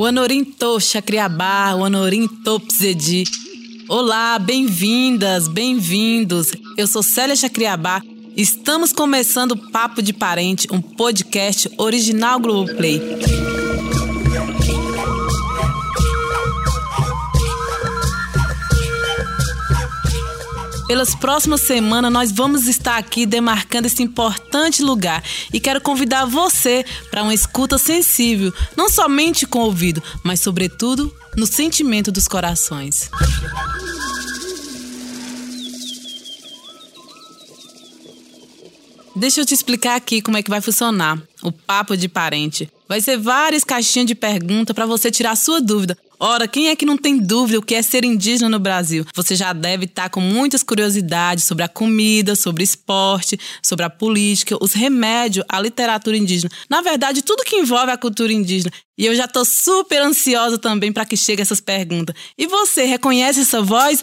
O Anorim Chacriabá, o Anorim Pzedi. Olá, bem-vindas, bem-vindos. Eu sou Célia Chacriabá. Estamos começando o Papo de Parente, um podcast original Globoplay. Pelas próximas semanas, nós vamos estar aqui demarcando esse importante lugar e quero convidar você para uma escuta sensível, não somente com o ouvido, mas, sobretudo, no sentimento dos corações. Deixa eu te explicar aqui como é que vai funcionar o papo de parente. Vai ser várias caixinhas de pergunta para você tirar sua dúvida Ora, quem é que não tem dúvida o que é ser indígena no Brasil? Você já deve estar com muitas curiosidades sobre a comida, sobre esporte, sobre a política, os remédios, a literatura indígena. Na verdade, tudo que envolve a cultura indígena. E eu já estou super ansiosa também para que chegue essas perguntas. E você reconhece essa voz?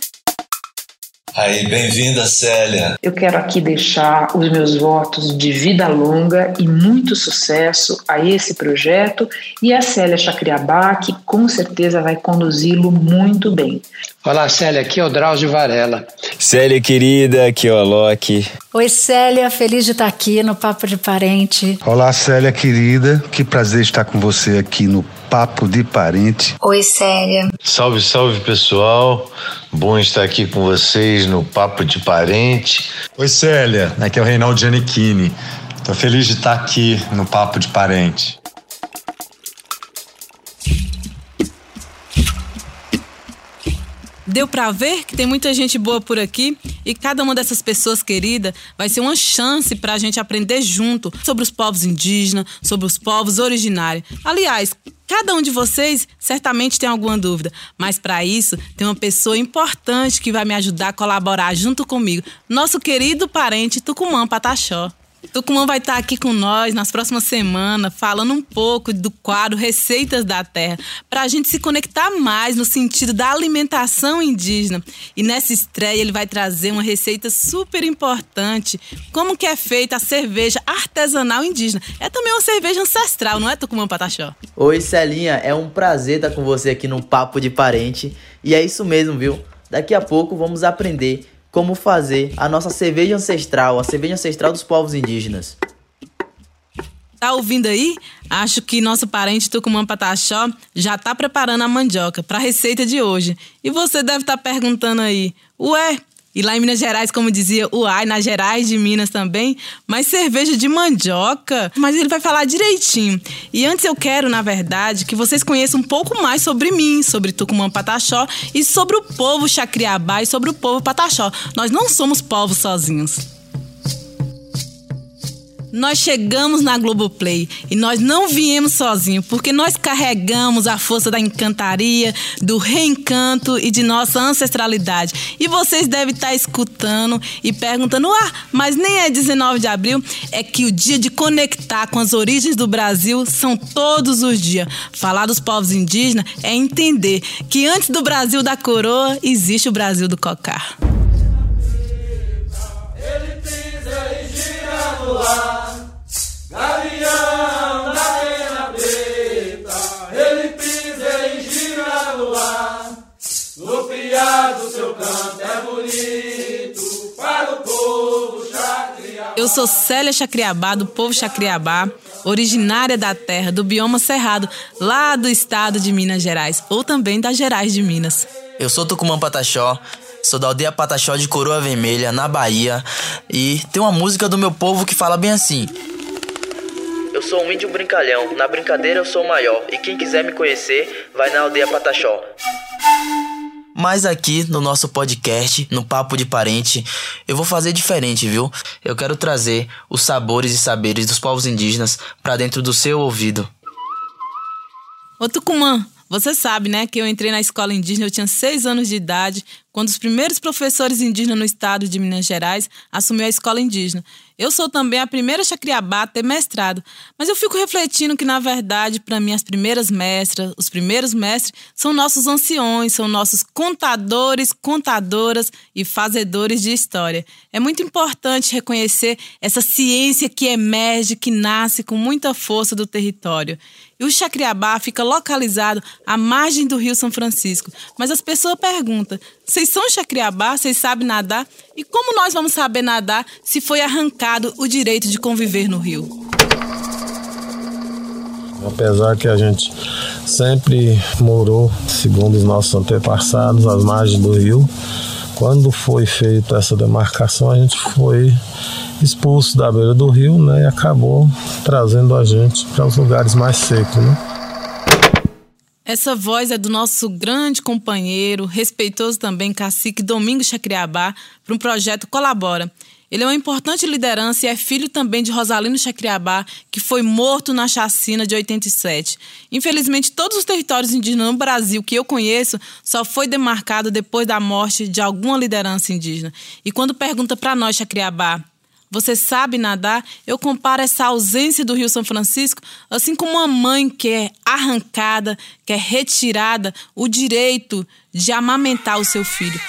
Aí, bem-vinda, Célia. Eu quero aqui deixar os meus votos de vida longa e muito sucesso a esse projeto e a Célia Chacriabá, que com certeza vai conduzi-lo muito bem. Olá, Célia, aqui é o Drauzio Varela. Célia, querida, aqui é o Alok. Oi, Célia, feliz de estar aqui no Papo de Parente. Olá, Célia, querida, que prazer estar com você aqui no Papo de Parente. Oi, Célia. Salve, salve, pessoal. Bom estar aqui com vocês no Papo de Parente. Oi, Célia. Aqui é o Reinaldo Giannichini. Tô feliz de estar aqui no Papo de Parente. Deu para ver que tem muita gente boa por aqui e cada uma dessas pessoas queridas vai ser uma chance para a gente aprender junto sobre os povos indígenas, sobre os povos originários. Aliás, Cada um de vocês certamente tem alguma dúvida, mas para isso tem uma pessoa importante que vai me ajudar a colaborar junto comigo, nosso querido parente Tucumã Pataxó. Tucumã vai estar aqui com nós nas próximas semanas, falando um pouco do quadro Receitas da Terra, para a gente se conectar mais no sentido da alimentação indígena. E nessa estreia ele vai trazer uma receita super importante, como que é feita a cerveja artesanal indígena. É também uma cerveja ancestral, não é, Tucumã Pataxó? Oi, Celinha, é um prazer estar com você aqui no Papo de Parente. E é isso mesmo, viu? Daqui a pouco vamos aprender como fazer a nossa cerveja ancestral, a cerveja ancestral dos povos indígenas. Tá ouvindo aí? Acho que nosso parente Tucumã Pataxó já tá preparando a mandioca para a receita de hoje. E você deve estar tá perguntando aí: "Ué, e lá em Minas Gerais, como dizia o Ai, nas Gerais de Minas também, mas cerveja de mandioca. Mas ele vai falar direitinho. E antes eu quero, na verdade, que vocês conheçam um pouco mais sobre mim, sobre Tucumã Pataxó e sobre o povo Chacriabá e sobre o povo Pataxó. Nós não somos povos sozinhos. Nós chegamos na Globoplay e nós não viemos sozinhos, porque nós carregamos a força da encantaria, do reencanto e de nossa ancestralidade. E vocês devem estar escutando e perguntando: ah, mas nem é 19 de abril, é que o dia de conectar com as origens do Brasil são todos os dias. Falar dos povos indígenas é entender que antes do Brasil da coroa existe o Brasil do cocar. Ele pisa e gira no ar. Eu sou Célia Chacriabá, do povo Chacriabá, originária da terra do bioma Cerrado, lá do estado de Minas Gerais, ou também das Gerais de Minas. Eu sou Tucumã Pataxó, sou da aldeia Pataxó de Coroa Vermelha, na Bahia, e tem uma música do meu povo que fala bem assim: eu sou um índio brincalhão, na brincadeira eu sou maior, e quem quiser me conhecer, vai na aldeia Pataxó. Mas aqui no nosso podcast, no Papo de Parente, eu vou fazer diferente, viu? Eu quero trazer os sabores e saberes dos povos indígenas para dentro do seu ouvido. Ô Tucumã, você sabe, né, que eu entrei na escola indígena, eu tinha seis anos de idade, quando os primeiros professores indígenas no estado de Minas Gerais assumiu a escola indígena. Eu sou também a primeira chacriabá a ter mestrado, mas eu fico refletindo que, na verdade, para mim, as primeiras mestras, os primeiros mestres, são nossos anciões, são nossos contadores, contadoras e fazedores de história. É muito importante reconhecer essa ciência que emerge, que nasce com muita força do território. E o Chacriabá fica localizado à margem do Rio São Francisco. Mas as pessoas perguntam: vocês são Chacriabá? Vocês sabem nadar? E como nós vamos saber nadar se foi arrancado o direito de conviver no rio? Apesar que a gente sempre morou, segundo os nossos antepassados, às margens do rio, quando foi feita essa demarcação, a gente foi expulso da beira do rio né, e acabou trazendo a gente para os lugares mais secos. Né? Essa voz é do nosso grande companheiro, respeitoso também, cacique Domingos Chacriabá, para um projeto Colabora. Ele é uma importante liderança e é filho também de Rosalino Chacriabá, que foi morto na chacina de 87. Infelizmente, todos os territórios indígenas no Brasil que eu conheço só foi demarcado depois da morte de alguma liderança indígena. E quando pergunta para nós, Chacriabá, você sabe nadar? Eu comparo essa ausência do Rio São Francisco assim como uma mãe que é arrancada, que é retirada o direito de amamentar o seu filho.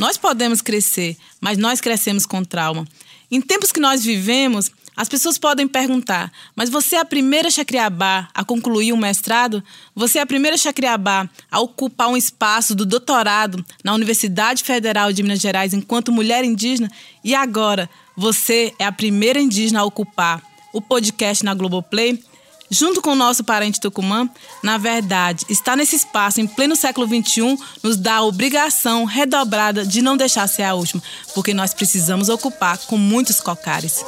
Nós podemos crescer, mas nós crescemos com trauma. Em tempos que nós vivemos, as pessoas podem perguntar: mas você é a primeira chacriabá a concluir um mestrado? Você é a primeira chacriabá a ocupar um espaço do doutorado na Universidade Federal de Minas Gerais enquanto mulher indígena? E agora, você é a primeira indígena a ocupar o podcast na Globoplay? Junto com o nosso parente Tucumã, na verdade, está nesse espaço em pleno século XXI, nos dá a obrigação redobrada de não deixar ser a última, porque nós precisamos ocupar com muitos cocares.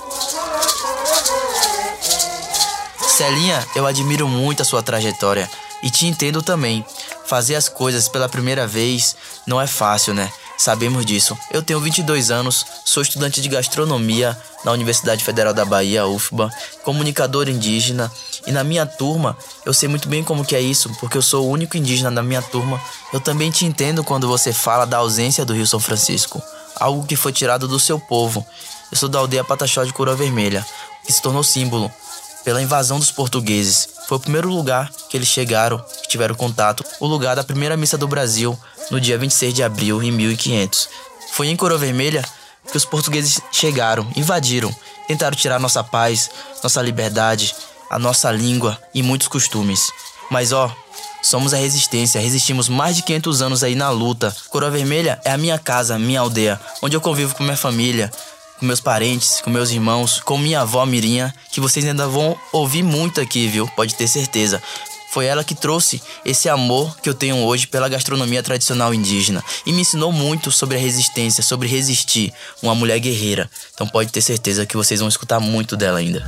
Celinha, eu admiro muito a sua trajetória e te entendo também. Fazer as coisas pela primeira vez não é fácil, né? Sabemos disso. Eu tenho 22 anos, sou estudante de gastronomia na Universidade Federal da Bahia, UFBA, comunicador indígena, e na minha turma eu sei muito bem como que é isso, porque eu sou o único indígena da minha turma. Eu também te entendo quando você fala da ausência do Rio São Francisco, algo que foi tirado do seu povo. Eu sou da aldeia Pataxó de Coroa Vermelha, que se tornou símbolo pela invasão dos portugueses. Foi o primeiro lugar que eles chegaram, que tiveram contato, o lugar da primeira missa do Brasil, no dia 26 de abril em 1500. Foi em Coroa Vermelha que os portugueses chegaram, invadiram, tentaram tirar nossa paz, nossa liberdade, a nossa língua e muitos costumes. Mas ó, somos a resistência, resistimos mais de 500 anos aí na luta. Coroa Vermelha é a minha casa, minha aldeia, onde eu convivo com minha família, com meus parentes, com meus irmãos, com minha avó Mirinha, que vocês ainda vão ouvir muito aqui, viu? Pode ter certeza. Foi ela que trouxe esse amor que eu tenho hoje pela gastronomia tradicional indígena e me ensinou muito sobre a resistência, sobre resistir, uma mulher guerreira. Então pode ter certeza que vocês vão escutar muito dela ainda.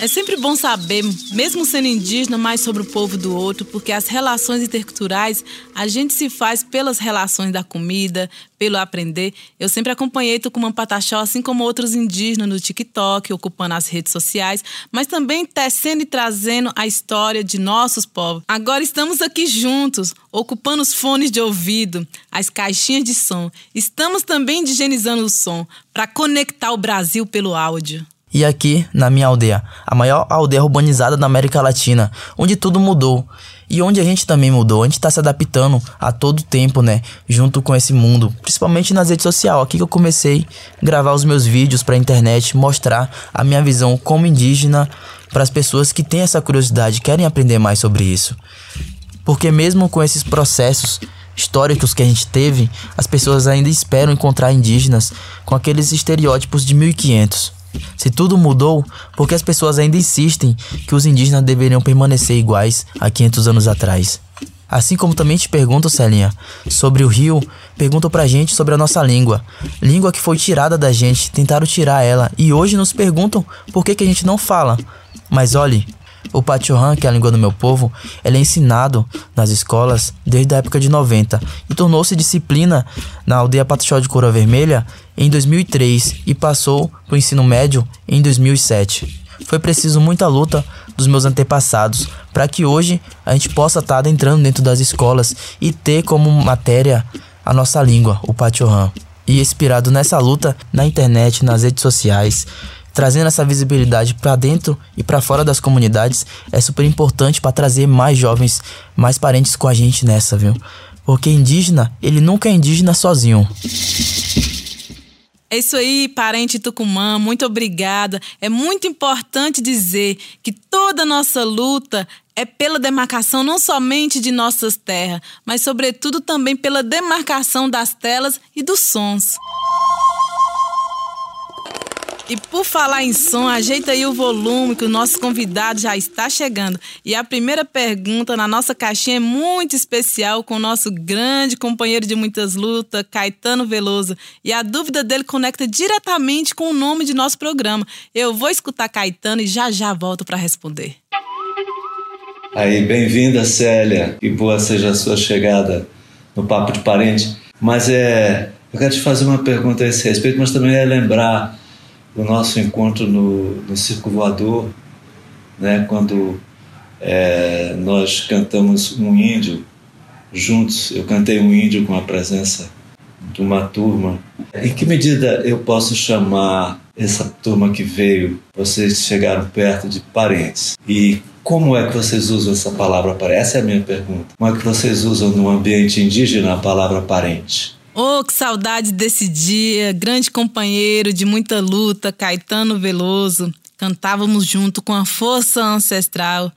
É sempre bom saber, mesmo sendo indígena, mais sobre o povo do outro, porque as relações interculturais a gente se faz pelas relações da comida, pelo aprender. Eu sempre acompanhei Tucumã Pataxó, assim como outros indígenas no TikTok, ocupando as redes sociais, mas também tecendo e trazendo a história de nossos povos. Agora estamos aqui juntos, ocupando os fones de ouvido, as caixinhas de som. Estamos também higienizando o som para conectar o Brasil pelo áudio. E aqui, na minha aldeia, a maior aldeia urbanizada da América Latina, onde tudo mudou. E onde a gente também mudou, a gente tá se adaptando a todo tempo, né? Junto com esse mundo, principalmente nas redes sociais. Aqui que eu comecei a gravar os meus vídeos pra internet, mostrar a minha visão como indígena para as pessoas que têm essa curiosidade, querem aprender mais sobre isso. Porque mesmo com esses processos históricos que a gente teve, as pessoas ainda esperam encontrar indígenas com aqueles estereótipos de 1500. Se tudo mudou, por que as pessoas ainda insistem que os indígenas deveriam permanecer iguais a 500 anos atrás? Assim como também te pergunto, Celinha, sobre o rio, perguntam pra gente sobre a nossa língua. Língua que foi tirada da gente, tentaram tirar ela, e hoje nos perguntam por que, que a gente não fala. Mas olhe, o Pachohan, que é a língua do meu povo, é ensinado nas escolas desde a época de 90 e tornou-se disciplina na aldeia Pataxó de Coroa Vermelha em 2003 e passou para o ensino médio em 2007. foi preciso muita luta dos meus antepassados para que hoje a gente possa estar tá entrando dentro das escolas e ter como matéria a nossa língua, o Patiohan. E inspirado nessa luta na internet, nas redes sociais, trazendo essa visibilidade para dentro e para fora das comunidades é super importante para trazer mais jovens, mais parentes com a gente nessa, viu? Porque indígena, ele nunca é indígena sozinho. É isso aí, parente Tucumã, muito obrigada. É muito importante dizer que toda nossa luta é pela demarcação não somente de nossas terras, mas sobretudo também pela demarcação das telas e dos sons. E por falar em som, ajeita aí o volume que o nosso convidado já está chegando. E a primeira pergunta na nossa caixinha é muito especial com o nosso grande companheiro de muitas lutas, Caetano Veloso. E a dúvida dele conecta diretamente com o nome de nosso programa. Eu vou escutar Caetano e já já volto para responder. Aí, bem-vinda, Célia. Que boa seja a sua chegada no Papo de Parente. Mas é, eu quero te fazer uma pergunta a esse respeito, mas também é lembrar o nosso encontro no, no Circo Voador, né, quando é, nós cantamos um índio juntos. Eu cantei um índio com a presença de uma turma. Em que medida eu posso chamar essa turma que veio, vocês chegaram perto de parentes? E como é que vocês usam essa palavra parente? Essa é a minha pergunta. Como é que vocês usam no ambiente indígena a palavra parente? Oh, que saudade desse dia! Grande companheiro de muita luta, Caetano Veloso. Cantávamos junto com a força ancestral.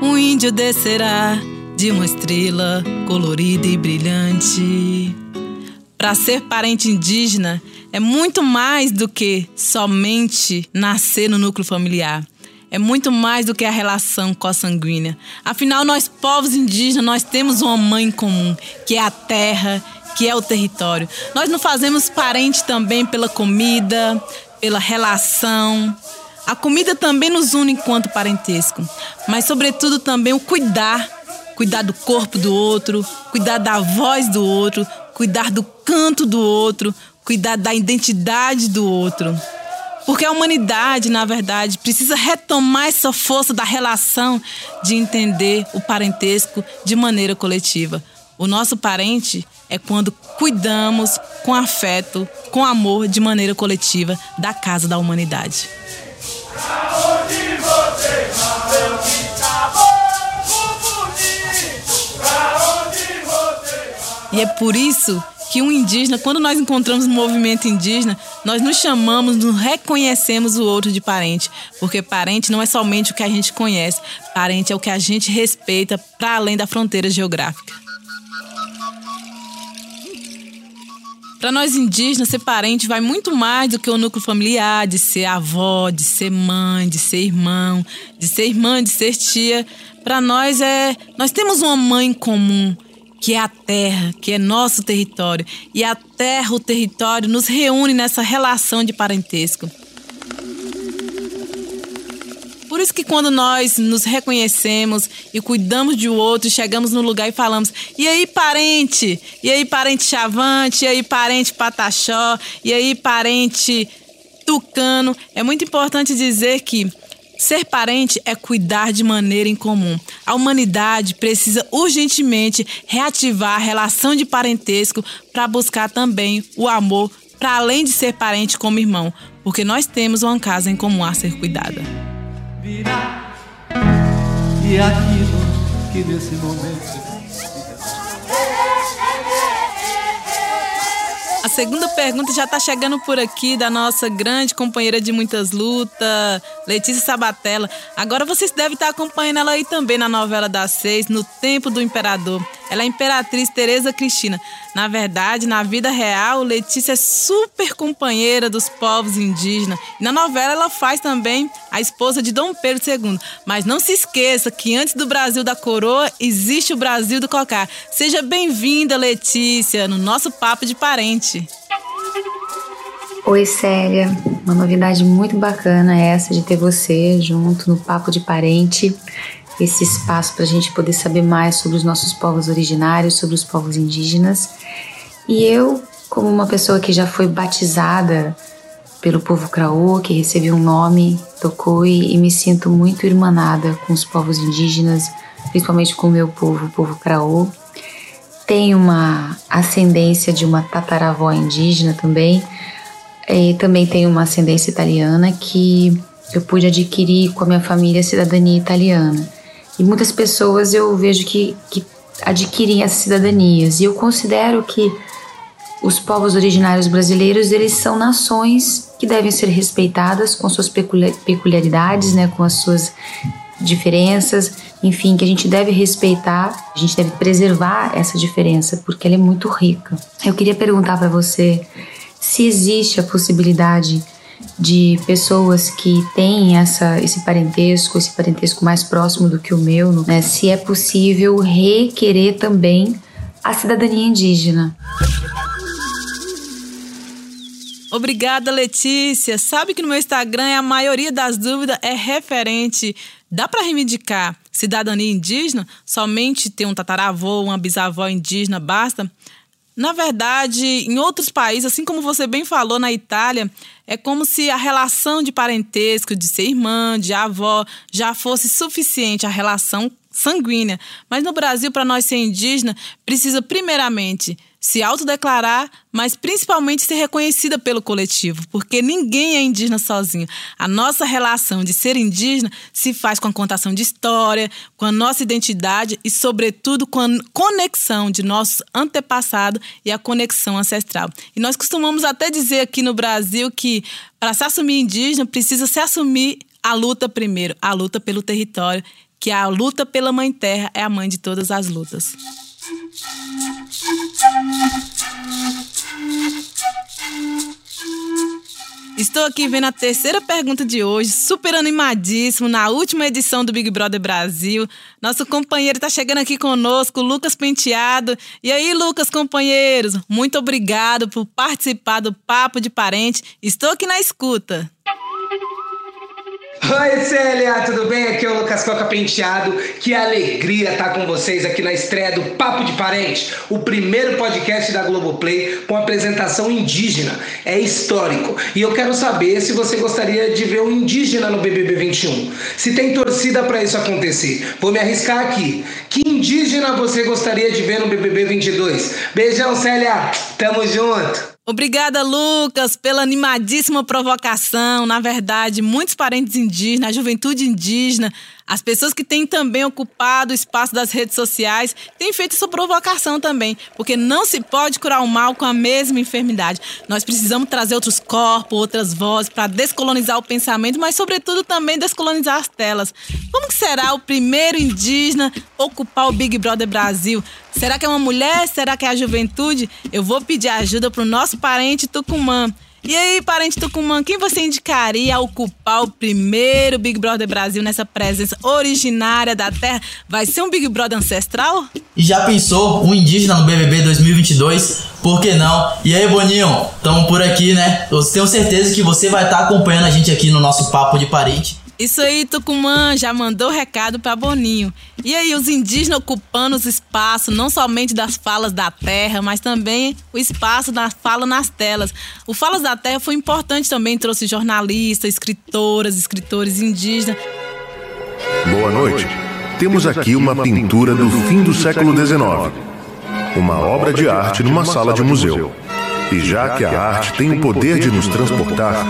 Um índio descerá de uma estrela colorida e brilhante. Para ser parente indígena é muito mais do que somente nascer no núcleo familiar. É muito mais do que a relação consanguínea. Afinal, nós povos indígenas, nós temos uma mãe comum, que é a terra que é o território. Nós não fazemos parente também pela comida, pela relação. A comida também nos une enquanto parentesco, mas sobretudo também o cuidar, cuidar do corpo do outro, cuidar da voz do outro, cuidar do canto do outro, cuidar da identidade do outro. Porque a humanidade, na verdade, precisa retomar essa força da relação de entender o parentesco de maneira coletiva. O nosso parente é quando cuidamos com afeto, com amor, de maneira coletiva, da casa da humanidade. E é por isso que um indígena, quando nós encontramos um movimento indígena, nós nos chamamos, nos reconhecemos o outro de parente, porque parente não é somente o que a gente conhece, parente é o que a gente respeita para além da fronteira geográfica. Para nós indígenas, ser parente vai muito mais do que o núcleo familiar, de ser avó, de ser mãe, de ser irmão, de ser irmã, de ser tia. Para nós é, nós temos uma mãe comum, que é a terra, que é nosso território, e a terra, o território nos reúne nessa relação de parentesco. Por isso que quando nós nos reconhecemos e cuidamos de outro, chegamos no lugar e falamos: "E aí, parente? E aí, parente Chavante? E aí, parente Pataxó? E aí, parente Tucano?" É muito importante dizer que Ser parente é cuidar de maneira em comum. A humanidade precisa urgentemente reativar a relação de parentesco para buscar também o amor, para além de ser parente como irmão, porque nós temos uma casa em comum a ser cuidada virá. E aquilo que nesse momento. A segunda pergunta já está chegando por aqui da nossa grande companheira de muitas lutas, Letícia Sabatella. Agora vocês devem estar acompanhando ela aí também na novela das seis, No Tempo do Imperador. Ela é Imperatriz Tereza Cristina. Na verdade, na vida real, Letícia é super companheira dos povos indígenas. E na novela ela faz também a esposa de Dom Pedro II. Mas não se esqueça que antes do Brasil da coroa, existe o Brasil do cocá. Seja bem-vinda, Letícia, no nosso Papo de Parente. Oi, Célia. Uma novidade muito bacana é essa de ter você junto no Papo de Parente. Esse espaço para a gente poder saber mais sobre os nossos povos originários, sobre os povos indígenas. E eu, como uma pessoa que já foi batizada pelo povo Craô, que recebeu um nome, Tokoi, e me sinto muito irmanada com os povos indígenas, principalmente com o meu povo, o povo Craô. Tenho uma ascendência de uma tataravó indígena também, e também tenho uma ascendência italiana que eu pude adquirir com a minha família a cidadania italiana. E muitas pessoas eu vejo que, que adquirem essas cidadanias. E eu considero que os povos originários brasileiros, eles são nações que devem ser respeitadas com suas peculiaridades, né, com as suas diferenças, enfim, que a gente deve respeitar, a gente deve preservar essa diferença, porque ela é muito rica. Eu queria perguntar para você se existe a possibilidade de pessoas que têm essa, esse parentesco, esse parentesco mais próximo do que o meu, né? se é possível requerer também a cidadania indígena. Obrigada, Letícia. Sabe que no meu Instagram a maioria das dúvidas é referente. Dá para reivindicar cidadania indígena? Somente ter um tataravô, uma bisavó indígena basta? Na verdade, em outros países, assim como você bem falou na Itália, é como se a relação de parentesco, de ser irmã, de avó, já fosse suficiente a relação sanguínea. Mas no Brasil, para nós ser indígena, precisa primeiramente se autodeclarar, mas principalmente ser reconhecida pelo coletivo, porque ninguém é indígena sozinho. A nossa relação de ser indígena se faz com a contação de história, com a nossa identidade e, sobretudo, com a conexão de nosso antepassado e a conexão ancestral. E nós costumamos até dizer aqui no Brasil que para se assumir indígena precisa se assumir a luta primeiro, a luta pelo território, que a luta pela mãe terra é a mãe de todas as lutas. Estou aqui vendo a terceira pergunta de hoje, super animadíssimo, na última edição do Big Brother Brasil. Nosso companheiro está chegando aqui conosco, Lucas Penteado. E aí, Lucas, companheiros, muito obrigado por participar do Papo de Parente. Estou aqui na escuta. Oi, Célia, tudo bem? Aqui é o Lucas Coca Penteado. Que alegria estar com vocês aqui na estreia do Papo de Parente, o primeiro podcast da Globoplay com apresentação indígena. É histórico. E eu quero saber se você gostaria de ver um indígena no BBB 21. Se tem torcida para isso acontecer. Vou me arriscar aqui. Que indígena você gostaria de ver no BBB 22? Beijão, Célia. Tamo junto. Obrigada, Lucas, pela animadíssima provocação. Na verdade, muitos parentes indígenas, a juventude indígena, as pessoas que têm também ocupado o espaço das redes sociais têm feito essa provocação também, porque não se pode curar o mal com a mesma enfermidade. Nós precisamos trazer outros corpos, outras vozes para descolonizar o pensamento, mas sobretudo também descolonizar as telas. Como será o primeiro indígena ocupar o Big Brother Brasil? Será que é uma mulher? Será que é a juventude? Eu vou pedir ajuda para o nosso parente Tucumã. E aí, parente Tucumã, quem você indicaria a ocupar o primeiro Big Brother Brasil nessa presença originária da Terra? Vai ser um Big Brother ancestral? E já pensou um indígena no BBB 2022? Por que não? E aí, Boninho, estamos por aqui, né? Eu tenho certeza que você vai estar tá acompanhando a gente aqui no nosso Papo de Parente. Isso aí, Tucumã já mandou recado para Boninho. E aí, os indígenas ocupando os espaços, não somente das falas da terra, mas também o espaço da fala nas telas. O Falas da Terra foi importante também, trouxe jornalistas, escritoras, escritores indígenas. Boa noite. Temos aqui uma pintura do fim do século XIX. Uma obra de arte numa sala de museu. E já que a arte tem o poder de nos transportar,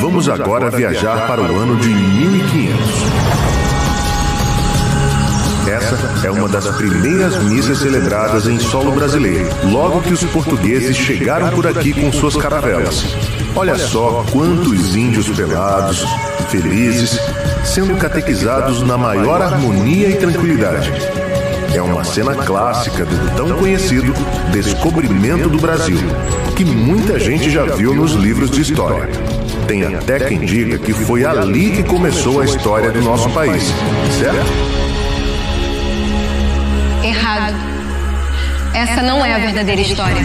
Vamos agora viajar para o ano de 1500. Essa é uma das primeiras missas celebradas em solo brasileiro, logo que os portugueses chegaram por aqui com suas caravelas. Olha só quantos índios pelados, felizes, sendo catequizados na maior harmonia e tranquilidade. É uma cena clássica do tão conhecido Descobrimento do Brasil, que muita gente já viu nos livros de história. Tem até quem diga que foi ali que começou a história do nosso país, certo? Errado. Essa não é a verdadeira história.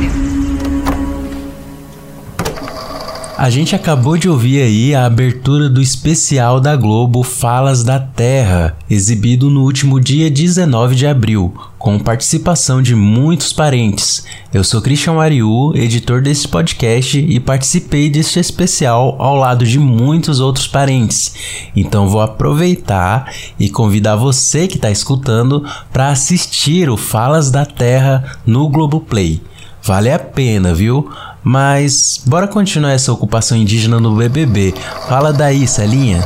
A gente acabou de ouvir aí a abertura do especial da Globo Falas da Terra, exibido no último dia 19 de abril, com participação de muitos parentes. Eu sou Christian Mariu, editor desse podcast e participei deste especial ao lado de muitos outros parentes. Então vou aproveitar e convidar você que está escutando para assistir o Falas da Terra no Globoplay. Vale a pena, viu? Mas bora continuar essa ocupação indígena no BBB. Fala daí, Celinha.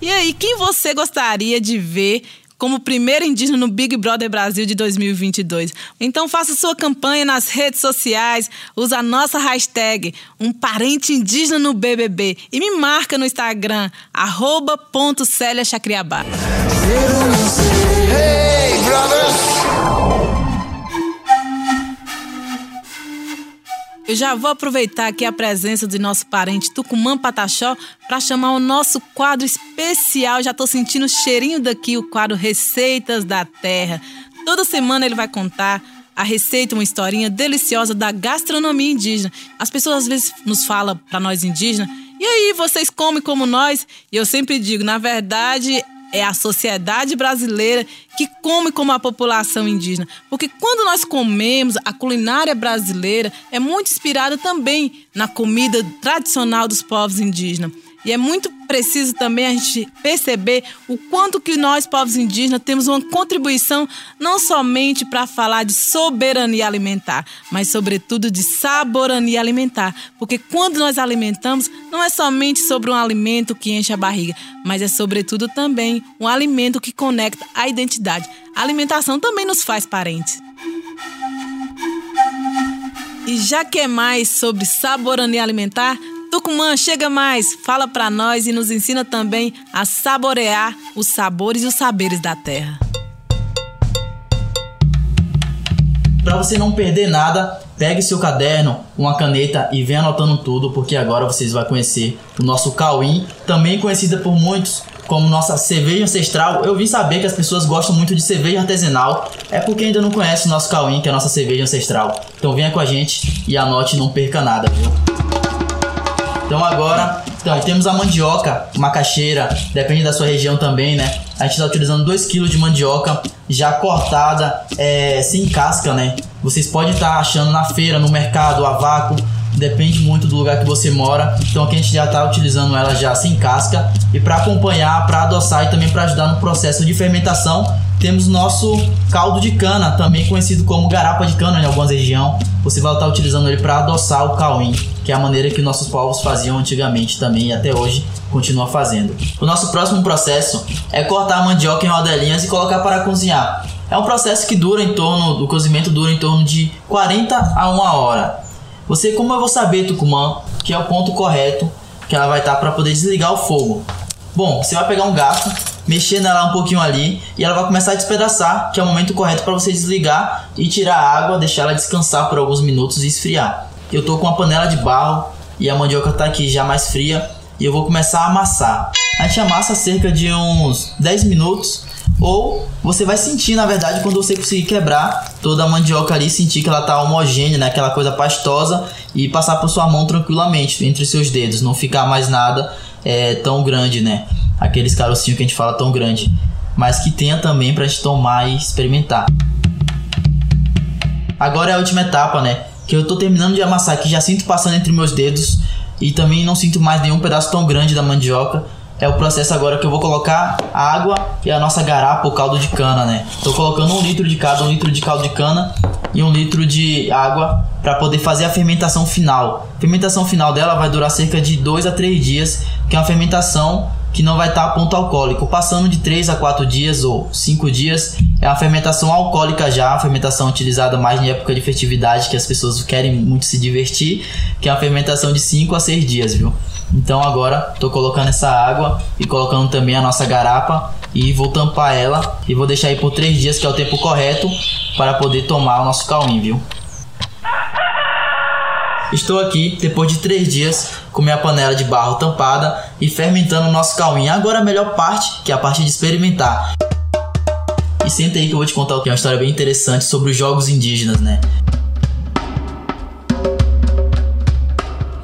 E aí, quem você gostaria de ver como primeiro indígena no Big Brother Brasil de 2022. Então faça sua campanha nas redes sociais, usa a nossa hashtag um parente indígena no BBB e me marca no Instagram arroba ponto Célia Chacriabá. Hey, brothers! Eu já vou aproveitar aqui a presença do nosso parente Tucumã Pataxó para chamar o nosso quadro especial. Já estou sentindo o cheirinho daqui, o quadro Receitas da Terra. Toda semana ele vai contar a receita, uma historinha deliciosa da gastronomia indígena. As pessoas às vezes nos falam para nós indígenas, e aí, vocês comem como nós? E eu sempre digo, na verdade, é a sociedade brasileira que come como a população indígena. Porque quando nós comemos, a culinária brasileira é muito inspirada também na comida tradicional dos povos indígenas. E é muito preciso também a gente perceber o quanto que nós, povos indígenas, temos uma contribuição não somente para falar de soberania alimentar, mas sobretudo de saborania alimentar. Porque quando nós alimentamos, não é somente sobre um alimento que enche a barriga, mas é sobretudo também um alimento que conecta a identidade. A alimentação também nos faz parentes. E já que é mais sobre saborania alimentar, Tucumã, chega mais, fala para nós e nos ensina também a saborear os sabores e os saberes da terra. Para você não perder nada, pegue seu caderno, uma caneta e venha anotando tudo, porque agora vocês vão conhecer o nosso cauim, também conhecida por muitos como nossa cerveja ancestral. Eu vi saber que as pessoas gostam muito de cerveja artesanal, é porque ainda não conhece o nosso cauim, que é a nossa cerveja ancestral. Então venha com a gente e anote, não perca nada, viu? Então agora, então, temos a mandioca, macaxeira, depende da sua região também, né? A gente está utilizando 2 kg de mandioca já cortada, é, sem casca, né? Vocês podem estar tá achando na feira, no mercado, a vácuo, depende muito do lugar que você mora. Então aqui a gente já está utilizando ela já sem casca e para acompanhar, para adoçar e também para ajudar no processo de fermentação, temos nosso caldo de cana, também conhecido como garapa de cana em algumas regiões. Você vai estar utilizando ele para adoçar o cauim, que é a maneira que nossos povos faziam antigamente também e até hoje continua fazendo. O nosso próximo processo é cortar a mandioca em rodelinhas e colocar para cozinhar. É um processo que dura em torno, o cozimento dura em torno de 40 a 1 hora. Você, como eu vou saber, Tucumã, que é o ponto correto que ela vai estar para poder desligar o fogo? Bom, você vai pegar um garfo, mexer nela um pouquinho ali e ela vai começar a despedaçar, que é o momento correto para você desligar e tirar a água, deixar ela descansar por alguns minutos e esfriar. Eu tô com uma panela de barro e a mandioca tá aqui já mais fria e eu vou começar a amassar. A gente amassa cerca de uns 10 minutos ou você vai sentir, na verdade, quando você conseguir quebrar toda a mandioca ali, sentir que ela tá homogênea, né? Aquela coisa pastosa e passar por sua mão tranquilamente entre seus dedos, não ficar mais nada é, tão grande, né? Aqueles carocinhos que a gente fala tão grande, mas que tenha também pra gente tomar e experimentar. Agora é a última etapa, né? Que eu tô terminando de amassar aqui, já sinto passando entre meus dedos e também não sinto mais nenhum pedaço tão grande da mandioca é o processo agora que eu vou colocar água e a nossa garapa, o caldo de cana, né? Tô colocando um litro de cada, um litro de caldo de cana e um litro de água para poder fazer a fermentação final. A fermentação final dela vai durar cerca de 2 a 3 dias, que é uma fermentação que não vai estar a ponto alcoólico. Passando de 3 a 4 dias ou 5 dias, é uma fermentação alcoólica já, a fermentação utilizada mais em época de festividade, que as pessoas querem muito se divertir, que é uma fermentação de 5 a 6 dias, viu? Então agora estou colocando essa água e colocando também a nossa garapa e vou tampar ela e vou deixar aí por 3 dias, que é o tempo correto para poder tomar o nosso cauim, viu? Estou aqui depois de 3 dias com minha panela de barro tampada e fermentando o nosso cauim. Agora a melhor parte, que é a parte de experimentar. E senta aí que eu vou te contar uma história bem interessante sobre os jogos indígenas, né?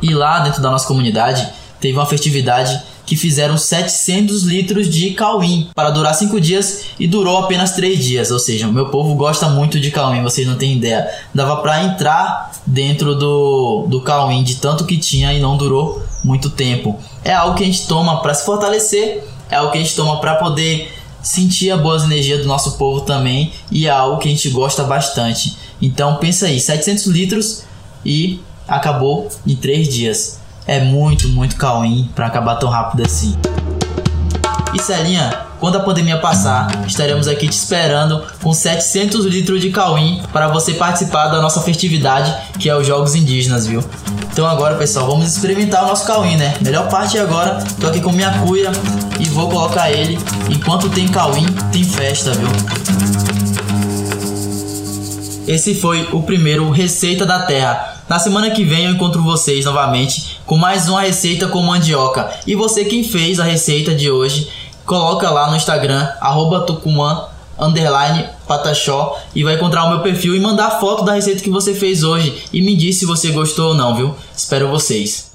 E lá dentro da nossa comunidade teve uma festividade que fizeram 700 litros de cauim para durar 5 dias e durou apenas 3 dias. Ou seja, o meu povo gosta muito de cauim, vocês não têm ideia. Dava para entrar dentro do, do cauim de tanto que tinha e não durou muito tempo. É algo que a gente toma para se fortalecer, é algo que a gente toma para poder sentir a boas energias do nosso povo também e é algo que a gente gosta bastante. Então pensa aí, 700 litros e acabou em 3 dias é muito, muito cauim para acabar tão rápido assim. E Celinha, quando a pandemia passar, estaremos aqui te esperando com 700 litros de cauim para você participar da nossa festividade, que é os Jogos Indígenas, viu? Então agora, pessoal, vamos experimentar o nosso cauim, né? Melhor parte é agora, tô aqui com minha cuia e vou colocar ele. Enquanto tem cauim, tem festa, viu? Esse foi o primeiro Receita da Terra. Na semana que vem eu encontro vocês novamente com mais uma receita com mandioca. E você quem fez a receita de hoje, coloca lá no Instagram, arroba tucumã, underline pataxó e vai encontrar o meu perfil e mandar foto da receita que você fez hoje e me diz se você gostou ou não, viu? Espero vocês.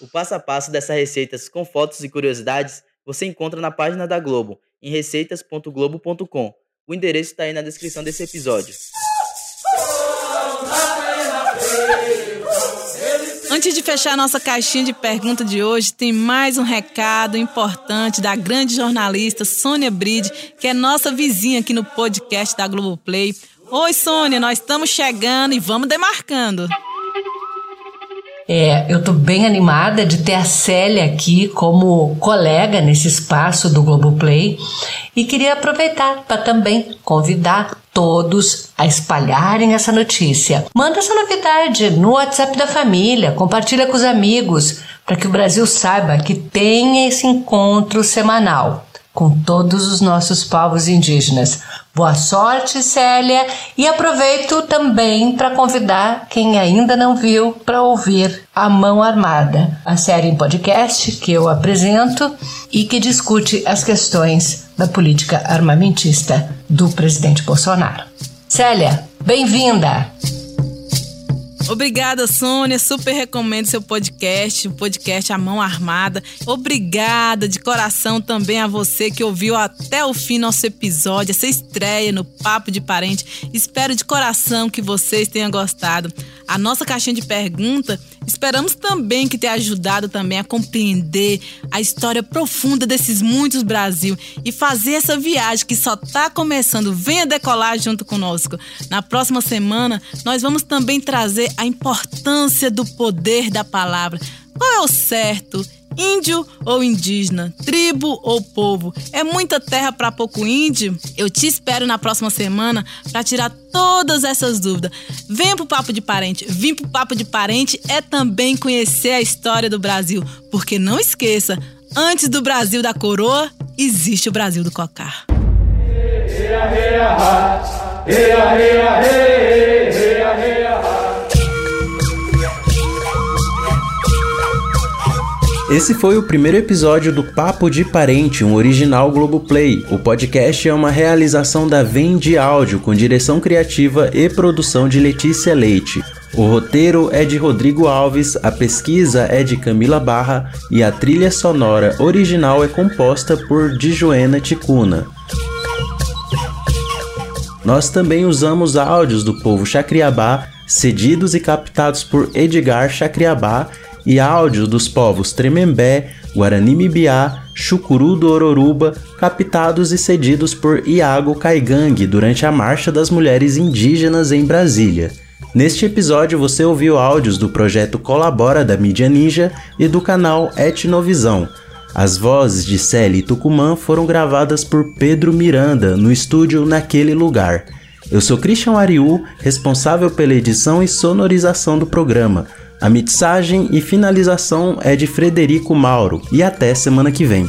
O passo a passo dessas receitas com fotos e curiosidades você encontra na página da Globo, em receitas.globo.com. O endereço está aí na descrição desse episódio. Antes de fechar nossa caixinha de pergunta de hoje, tem mais um recado importante da grande jornalista Sônia Bride, que é nossa vizinha aqui no podcast da Globoplay. Oi, Sônia, nós estamos chegando e vamos demarcando. É, eu estou bem animada de ter a Célia aqui como colega nesse espaço do Globoplay e queria aproveitar para também convidar todos a espalharem essa notícia. Manda essa novidade no WhatsApp da família, compartilha com os amigos, para que o Brasil saiba que tem esse encontro semanal com todos os nossos povos indígenas. Boa sorte, Célia, e aproveito também para convidar quem ainda não viu para ouvir A Mão Armada, a série em podcast que eu apresento e que discute as questões da política armamentista do presidente Bolsonaro. Célia, bem-vinda! Obrigada, Sônia. Super recomendo seu podcast, o podcast A Mão Armada. Obrigada de coração também a você que ouviu até o fim nosso episódio, essa estreia no Papo de Parente. Espero de coração que vocês tenham gostado. A nossa caixinha de pergunta, esperamos também que tenha ajudado também a compreender a história profunda desses muitos Brasil e fazer essa viagem que só está começando. Venha decolar junto conosco. Na próxima semana, nós vamos também trazer a importância do poder da palavra. Qual é o certo? Índio ou indígena? Tribo ou povo? É muita terra para pouco índio? Eu te espero na próxima semana para tirar todas essas dúvidas. Venha pro Papo de Parente. Vim pro Papo de Parente é também conhecer a história do Brasil. Porque não esqueça, antes do Brasil da coroa, existe o Brasil do cocar. Esse foi o primeiro episódio do Papo de Parente, um original Globoplay. O podcast é uma realização da Vende Áudio, com direção criativa e produção de Letícia Leite. O roteiro é de Rodrigo Alves, a pesquisa é de Camila Barra e a trilha sonora original é composta por Dijoena Ticuna. Nós também usamos áudios do povo Chacriabá, cedidos e captados por Edgar Chacriabá e áudios dos povos Tremembé, Guarani-Mibiá, Chucuru do Ororuba, captados e cedidos por Iago Caigangue durante a Marcha das Mulheres Indígenas em Brasília. Neste episódio você ouviu áudios do projeto Colabora da Mídia Ninja e do canal Etnovisão. As vozes de Célia e Tucumã foram gravadas por Pedro Miranda no estúdio Naquele Lugar. Eu sou Christian Ariu, responsável pela edição e sonorização do programa. A mixagem e finalização é de Frederico Mauro e até semana que vem.